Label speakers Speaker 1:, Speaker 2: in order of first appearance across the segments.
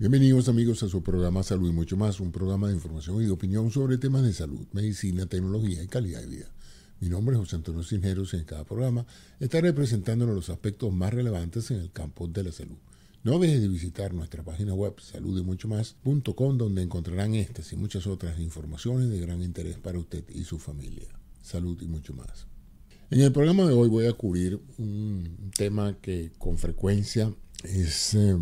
Speaker 1: Bienvenidos amigos a su programa Salud y mucho más, un programa de información y de opinión sobre temas de salud, medicina, tecnología y calidad de vida. Mi nombre es José Antonio Cisneros y en cada programa estaré presentándonos los aspectos más relevantes en el campo de la salud. No dejes de visitar nuestra página web saludymuchomas.com donde encontrarán estas y muchas otras informaciones de gran interés para usted y su familia. Salud y mucho más. En el programa de hoy voy a cubrir un tema que con frecuencia es... Eh,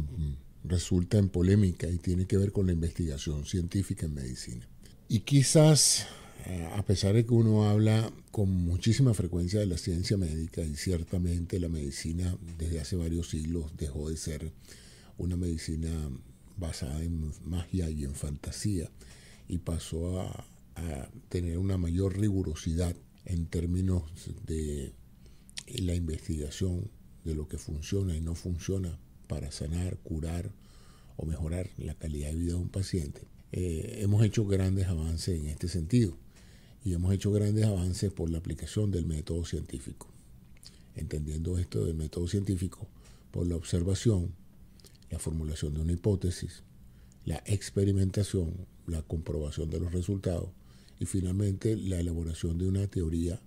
Speaker 1: resulta en polémica y tiene que ver con la investigación científica en medicina. Y quizás, eh, a pesar de que uno habla con muchísima frecuencia de la ciencia médica, y ciertamente la medicina desde hace varios siglos dejó de ser una medicina basada en magia y en fantasía, y pasó a, a tener una mayor rigurosidad en términos de la investigación de lo que funciona y no funciona para sanar, curar o mejorar la calidad de vida de un paciente. Eh, hemos hecho grandes avances en este sentido y hemos hecho grandes avances por la aplicación del método científico. Entendiendo esto del método científico por la observación, la formulación de una hipótesis, la experimentación, la comprobación de los resultados y finalmente la elaboración de una teoría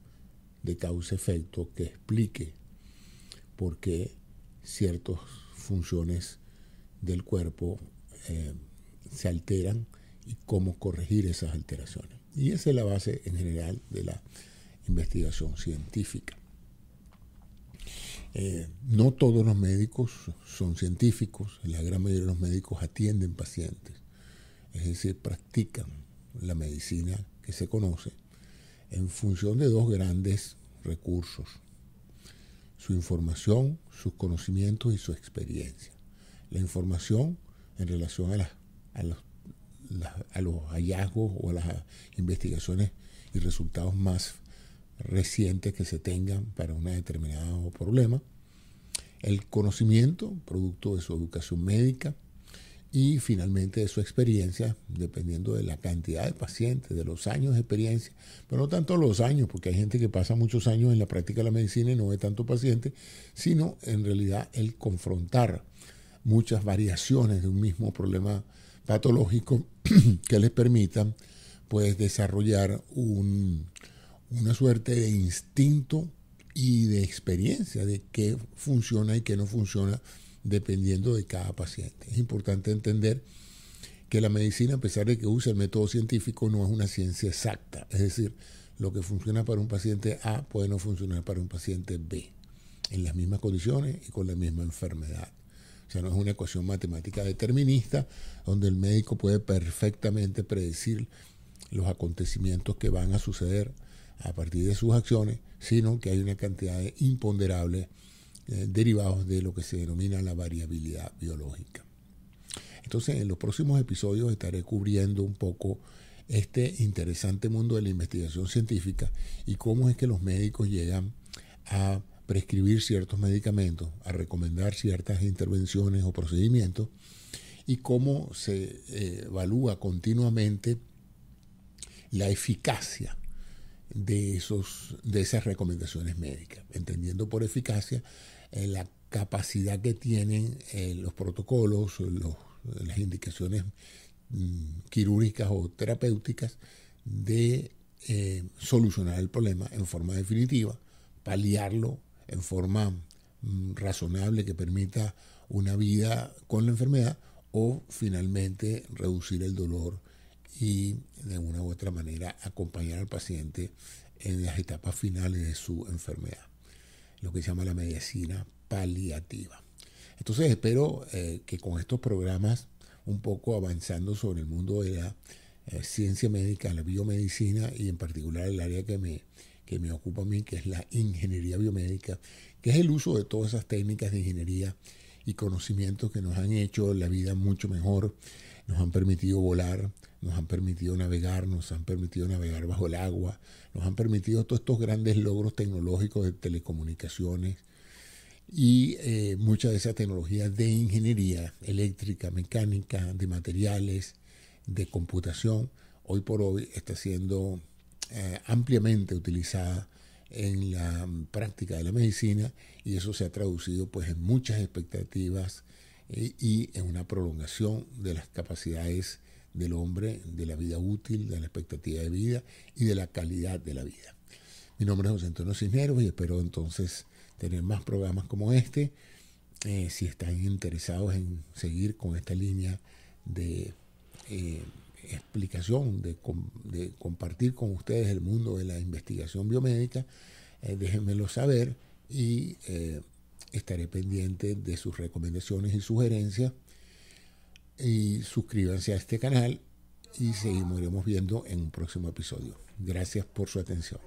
Speaker 1: de causa-efecto que explique por qué ciertas funciones del cuerpo eh, se alteran y cómo corregir esas alteraciones. Y esa es la base en general de la investigación científica. Eh, no todos los médicos son científicos, la gran mayoría de los médicos atienden pacientes, es decir, practican la medicina que se conoce en función de dos grandes recursos, su información, sus conocimientos y su experiencia. La información en relación a, los, los hallazgos o a las investigaciones y resultados más recientes que se tengan para un determinado problema. El conocimiento, producto de su educación médica, y finalmente de su experiencia, dependiendo de la cantidad de pacientes, de los años de experiencia, pero no tanto los años, porque hay gente que pasa muchos años en la práctica de la medicina y no ve tanto paciente, sino en realidad el confrontar muchas variaciones de un mismo problema patológico que les permitan pues desarrollar una suerte de instinto y de experiencia de qué funciona y qué no funciona dependiendo de cada paciente. Es importante entender que la medicina, a pesar de que usa el método científico, no es una ciencia exacta. Es decir, lo que funciona para un paciente A puede no funcionar para un paciente B, en las mismas condiciones y con la misma enfermedad. O sea, no es una ecuación matemática determinista donde el médico puede perfectamente predecir los acontecimientos que van a suceder a partir de sus acciones, sino que hay una cantidad de imponderables eh, derivados de lo que se denomina la variabilidad biológica. Entonces, en los próximos episodios estaré cubriendo un poco este interesante mundo de la investigación científica y cómo es que los médicos llegan a prescribir ciertos medicamentos, a recomendar ciertas intervenciones o procedimientos y cómo se eh, evalúa continuamente la eficacia de, esos, de esas recomendaciones médicas, entendiendo por eficacia eh, la capacidad que tienen eh, los protocolos, las indicaciones mm, quirúrgicas o terapéuticas de solucionar el problema en forma definitiva, paliarlo en forma mm, razonable que permita una vida con la enfermedad o finalmente reducir el dolor y de una u otra manera acompañar al paciente en las etapas finales de su enfermedad, lo que se llama la medicina paliativa. Entonces espero eh, que con estos programas, un poco avanzando sobre el mundo de la eh, ciencia médica, la biomedicina y en particular el área que me que me ocupa a mí, que es la ingeniería biomédica, que es el uso de todas esas técnicas de ingeniería y conocimientos que nos han hecho la vida mucho mejor, nos han permitido volar, nos han permitido navegar, nos han permitido navegar bajo el agua, nos han permitido todos estos grandes logros tecnológicos de telecomunicaciones y eh, mucha de esa tecnología de ingeniería eléctrica, mecánica, de materiales, de computación, hoy por hoy está siendo eh, ampliamente utilizada en la práctica de la medicina y eso se ha traducido pues en muchas expectativas y, en una prolongación de las capacidades del hombre, de la vida útil, de la expectativa de vida y de la calidad de la vida. Mi nombre es José Antonio Cisneros y espero entonces tener más programas como este. Eh, si están interesados en seguir con esta línea de eh, explicación, de, compartir con ustedes el mundo de la investigación biomédica, eh, déjenmelo saber y estaré pendiente de sus recomendaciones y sugerencias. Y suscríbanse a este canal y seguiremos viendo en un próximo episodio. Gracias por su atención.